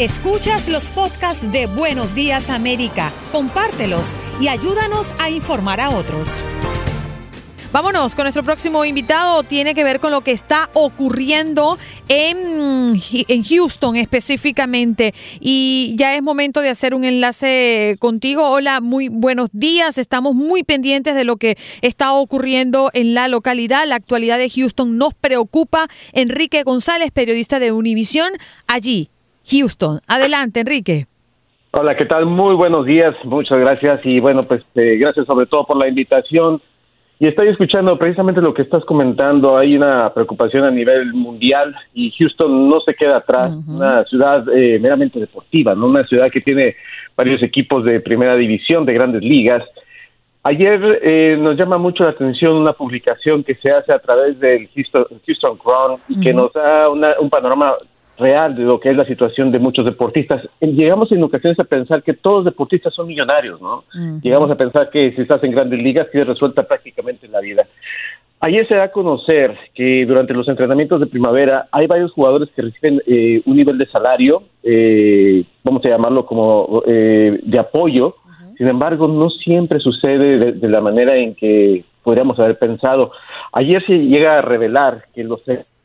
Escuchas los podcasts de Buenos Días América, compártelos y ayúdanos a informar a otros. Vámonos con nuestro próximo invitado. Tiene que ver con lo que está ocurriendo en, en, Houston específicamente. Y ya es momento de hacer un enlace contigo. Hola, muy buenos días. Estamos muy pendientes de lo que está ocurriendo en la localidad. La actualidad de Houston nos preocupa. Enrique González, periodista de Univisión, allí, Houston. Adelante, Enrique. Hola, ¿qué tal? Muy buenos días. Muchas gracias. Y bueno, pues eh, gracias sobre todo por la invitación. Y estoy escuchando precisamente lo que estás comentando. Hay una preocupación a nivel mundial y Houston no se queda atrás. Una ciudad eh, meramente deportiva, ¿no? Una ciudad que tiene varios equipos de primera división, de grandes ligas. Ayer eh, nos llama mucho la atención una publicación que se hace a través del Houston, Houston Crown y que nos da un panorama real de lo que es la situación de muchos deportistas. Llegamos en ocasiones a pensar que todos los deportistas son millonarios, ¿no? Llegamos a pensar que si estás en grandes ligas tienes resuelta prácticamente la vida. Ayer se da a conocer que durante los entrenamientos de primavera hay varios jugadores que reciben eh, un nivel de salario, eh, vamos a llamarlo como eh, de apoyo. Sin embargo, no siempre sucede de, la manera en que podríamos haber pensado. Ayer se llega a revelar que los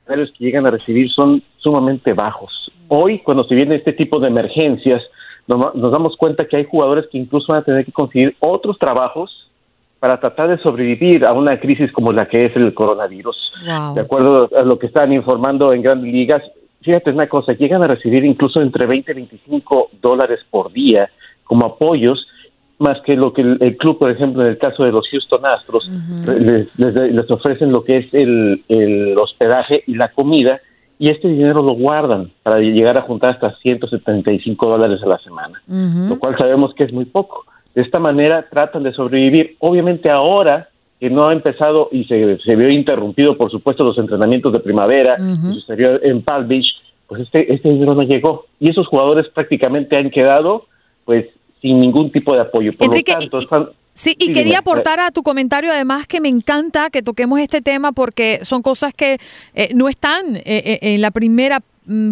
salarios que llegan a recibir son sumamente bajos. Hoy, cuando se viene este tipo de emergencias, nos, damos cuenta que hay jugadores que incluso van a tener que conseguir otros trabajos para tratar de sobrevivir a una crisis como la que es el coronavirus. De acuerdo a lo que están informando en grandes ligas, fíjate una cosa, llegan a recibir incluso entre 20 y 25 dólares por día como apoyos, más que lo que el, club, por ejemplo, en el caso de los Houston Astros, les, ofrecen lo que es el, el hospedaje y la comida, y este dinero lo guardan para llegar a juntar hasta 175 dólares a la semana, lo cual sabemos que es muy poco. De esta manera tratan de sobrevivir. Obviamente ahora que no ha empezado y se, se vio interrumpido, por supuesto, los entrenamientos de primavera, sucedió en Palm Beach, pues este, este dinero no llegó. Y esos jugadores prácticamente han quedado pues sin ningún tipo de apoyo. Por lo tanto, están, Sí, y quería aportar a tu comentario además que me encanta que toquemos este tema porque son cosas que eh, no están eh, eh, en la primera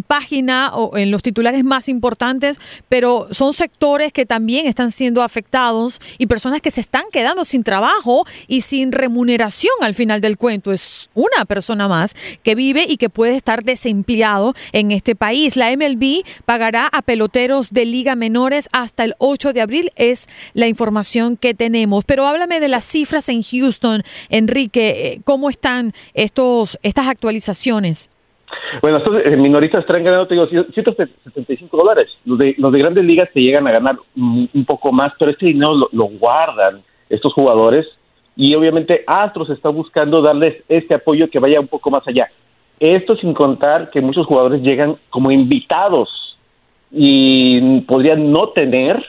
página o en los titulares más importantes, pero son sectores que también están siendo afectados y personas que se están quedando sin trabajo y sin remuneración al final del cuento. Es una persona más que vive y que puede estar desempleado en este país. La MLB pagará a peloteros de liga menores hasta el 8 de abril, es la información que tenemos. Pero háblame de las cifras en Houston, Enrique, eh, ¿cómo están estos, estas actualizaciones? Bueno, estos eh, minoristas están ganando, te digo, 175 dólares. Los de, los de grandes ligas se llegan a ganar un, poco más, pero este dinero lo, guardan estos jugadores y obviamente Astros está buscando darles este apoyo que vaya un poco más allá. Esto sin contar que muchos jugadores llegan como invitados y podrían no tener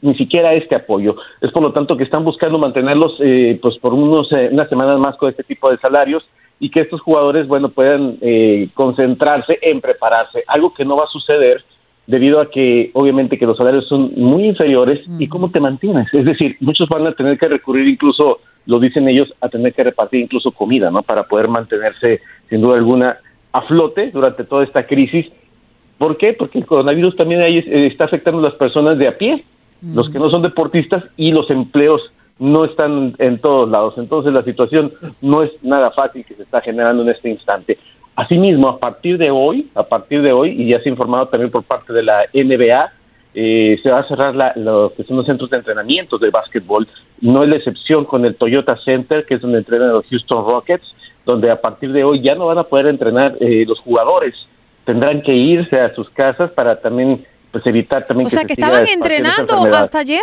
ni siquiera este apoyo. Es por lo tanto que están buscando mantenerlos eh, pues por unos, eh, unas semanas más con este tipo de salarios y que estos jugadores, bueno, puedan eh, concentrarse en prepararse, algo que no va a suceder debido a que obviamente que los salarios son muy inferiores y cómo te mantienes. Es decir, muchos van a tener que recurrir incluso, lo dicen ellos, a tener que repartir incluso comida, ¿no? Para poder mantenerse sin duda alguna a flote durante toda esta crisis. ¿Por qué? Porque el coronavirus también ahí eh, está afectando a las personas de a pie, los que no son deportistas y los empleos no están en todos lados. Entonces la situación no es nada fácil que se está generando en este instante. Asimismo, a partir de hoy, a partir de hoy, y ya se ha informado también por parte de la NBA, eh, se va a cerrar la, lo que son los centros de entrenamiento de básquetbol. No es la excepción con el Toyota Center, que es donde entrenan los Houston Rockets, donde a partir de hoy ya no van a poder entrenar eh, los jugadores. Tendrán que irse a sus casas para también pues evitar también o sea que estaban entrenando hasta ayer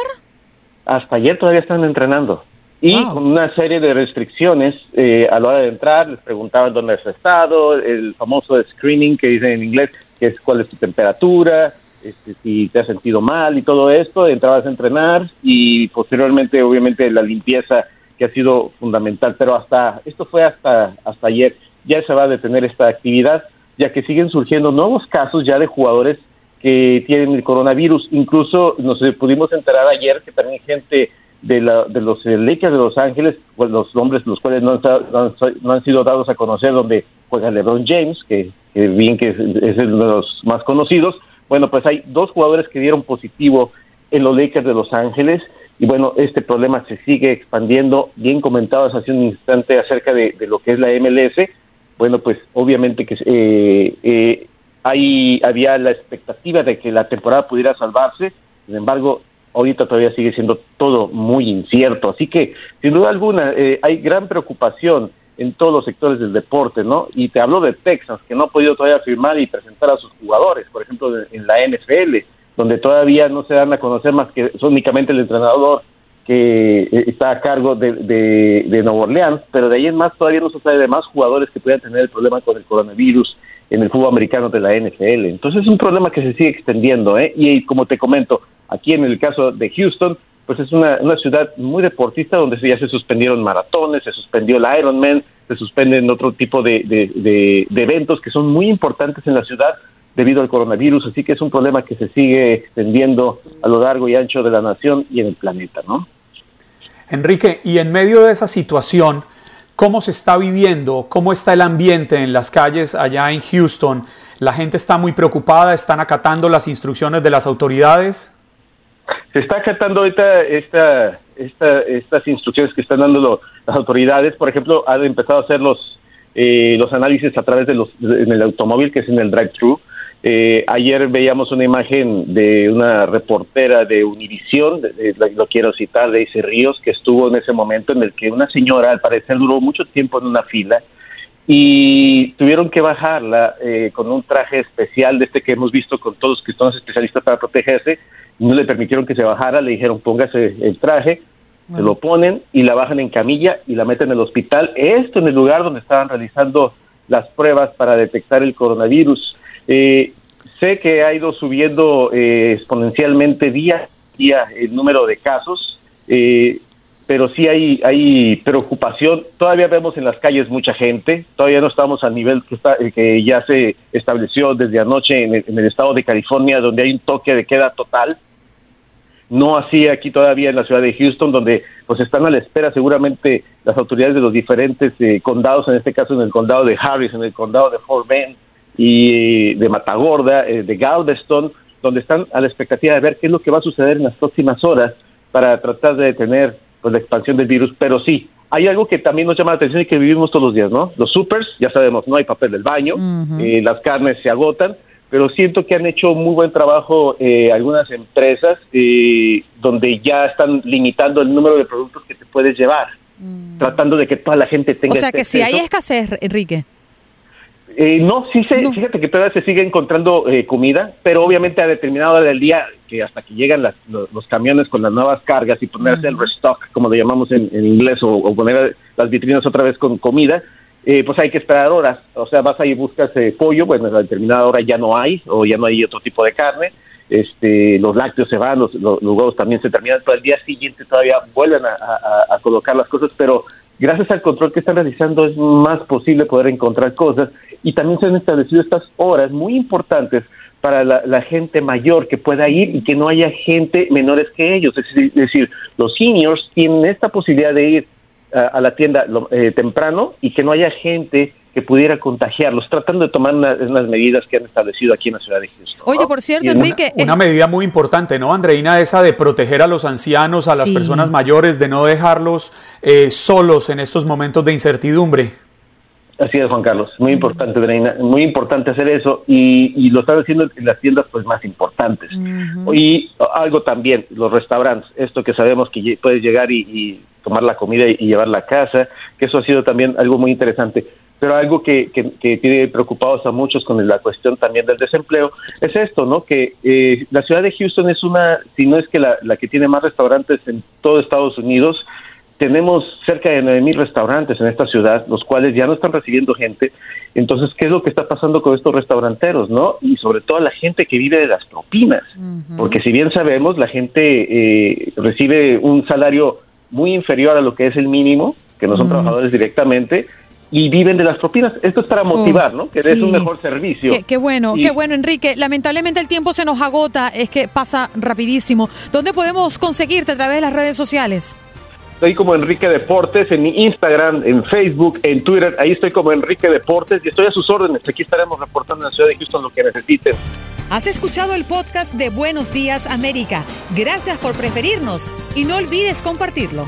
hasta ayer todavía están entrenando. Y con una serie de restricciones eh, a la hora de entrar, les preguntaban dónde has estado, el famoso screening que dicen en inglés, que es cuál es tu temperatura, este, si te has sentido mal y todo esto, entrabas a entrenar y posteriormente obviamente la limpieza que ha sido fundamental, pero hasta, esto fue hasta, hasta ayer, ya se va a detener esta actividad, ya que siguen surgiendo nuevos casos ya de jugadores que tienen el coronavirus. Incluso nos pudimos enterar ayer que también gente de, la, de los Lakers de Los Ángeles, pues los nombres los cuales no han, no han, sido dados a conocer, donde juega LeBron James, que, bien que es, uno de los más conocidos, Bueno, pues hay dos jugadores que dieron positivo en los Lakers de Los Ángeles y bueno, este problema se sigue expandiendo. Bien comentabas hace un instante acerca de, lo que es la MLS. Bueno, pues obviamente que eh, eh, ahí había la expectativa de que la temporada pudiera salvarse. Sin embargo, ahorita todavía sigue siendo todo muy incierto. Así que, sin duda alguna, eh, hay gran preocupación en todos los sectores del deporte, ¿no? Y te hablo de Texas, que no ha podido todavía firmar y presentar a sus jugadores, por ejemplo, en la NFL donde todavía no se dan a conocer más que únicamente el entrenador que eh, está a cargo de, de, Nueva Orleans, pero de ahí en más todavía no se sabe de más jugadores que puedan tener el problema con el coronavirus en el fútbol americano de la NFL. Entonces es un problema que se sigue extendiendo, ¿eh? Y, como te comento, aquí en el caso de Houston, pues es una, ciudad muy deportista donde ya se suspendieron maratones, se suspendió el Ironman, se suspenden otro tipo de, de eventos que son muy importantes en la ciudad debido al coronavirus, así que es un problema que se sigue extendiendo a lo largo y ancho de la nación y en el planeta, ¿no? Enrique, y en medio de esa situación, ¿cómo se está viviendo? ¿Cómo está el ambiente en las calles allá en Houston? ¿La gente está muy preocupada? ¿Están acatando las instrucciones de las autoridades? Se está acatando ahorita esta, esta, estas instrucciones que están dando las autoridades. Por ejemplo, han empezado a hacer los, eh, los análisis a través de los, en el automóvil, que es en el drive-thru. Eh, ayer veíamos una imagen de una reportera de Univisión, lo quiero citar, de Daisy Ríos, que estuvo en ese momento en el que una señora, al parecer, duró mucho tiempo en una fila y tuvieron que bajarla eh, con un traje especial de este que hemos visto con todos los que son especialistas para protegerse. No le permitieron que se bajara, le dijeron póngase el traje, se lo ponen y la bajan en camilla y la meten en el hospital. Esto en el lugar donde estaban realizando las pruebas para detectar el coronavirus. Eh, sé que ha ido subiendo eh, exponencialmente día a día el número de casos, eh, pero sí hay, preocupación. Todavía vemos en las calles mucha gente, todavía no estamos al nivel que, está, que ya se estableció desde anoche en el, estado de California, donde hay un toque de queda total. No así aquí todavía en la ciudad de Houston, donde pues están a la espera seguramente las autoridades de los diferentes condados, en este caso en el condado de Harris, en el condado de Fort Bend, y de Matagorda, eh, de Galveston, donde están a la expectativa de ver qué es lo que va a suceder en las próximas horas para tratar de detener pues, la expansión del virus. Pero sí, hay algo que también nos llama la atención y que vivimos todos los días, ¿no? Los supers, ya sabemos, no hay papel del baño, eh, las carnes se agotan, pero siento que han hecho muy buen trabajo eh, algunas empresas donde ya están limitando el número de productos que te puedes llevar, mm. tratando de que toda la gente tenga. O sea que si hay escasez, Enrique. Eh, no, sí se, fíjate que todavía se sigue encontrando eh, comida, pero obviamente a determinada hora del día, que hasta que llegan los, camiones con las nuevas cargas y ponerse el restock, como lo llamamos en, inglés, o, poner las vitrinas otra vez con comida, eh, pues hay que esperar horas. O sea, vas ahí y buscas pollo, bueno, a determinada hora ya no hay, o ya no hay otro tipo de carne. Este, los lácteos se van, los, huevos también se terminan, pero al día siguiente todavía vuelven a colocar las cosas, pero gracias al control que están realizando es más posible poder encontrar cosas y también se han establecido estas horas muy importantes para la, gente mayor que pueda ir y que no haya gente menores que ellos. Es decir, los seniors tienen esta posibilidad de ir a, la tienda eh, temprano y que no haya gente que pudiera contagiarlos, tratando de tomar unas, medidas que han establecido aquí en la ciudad de Houston. Oye, por cierto, Enrique... Una, medida muy importante, ¿no, Andreina? Esa de proteger a los ancianos, a las personas mayores, de no dejarlos eh, solos en estos momentos de incertidumbre. Así es, Juan Carlos. Muy importante, Andreina. Muy importante hacer eso y, lo están haciendo en las tiendas pues más importantes. Y algo también, los restaurantes, esto que sabemos que puedes llegar y, tomar la comida y, llevarla a casa, que eso ha sido también algo muy interesante pero algo que, que, tiene preocupados a muchos con la cuestión también del desempleo es esto, ¿no? Que eh, la ciudad de Houston es una, si no es que la, la que tiene más restaurantes en todo Estados Unidos, tenemos cerca de 9.000 restaurantes en esta ciudad, los cuales ya no están recibiendo gente. Entonces, ¿qué es lo que está pasando con estos restauranteros, no? Y sobre todo la gente que vive de las propinas, porque si bien sabemos, la gente eh, recibe un salario muy inferior a lo que es el mínimo, que no son trabajadores directamente, y viven de las propinas. Esto es para motivar, ¿no? Que des un mejor servicio. Qué, bueno, qué bueno, Enrique. Lamentablemente el tiempo se nos agota, es que pasa rapidísimo. ¿Dónde podemos conseguirte a través de las redes sociales? Estoy como Enrique Deportes en Instagram, en Facebook, en Twitter. Ahí estoy como Enrique Deportes y estoy a sus órdenes. Aquí estaremos reportando en la ciudad de Houston lo que necesiten. Has escuchado el podcast de Buenos Días América. Gracias por preferirnos y no olvides compartirlo.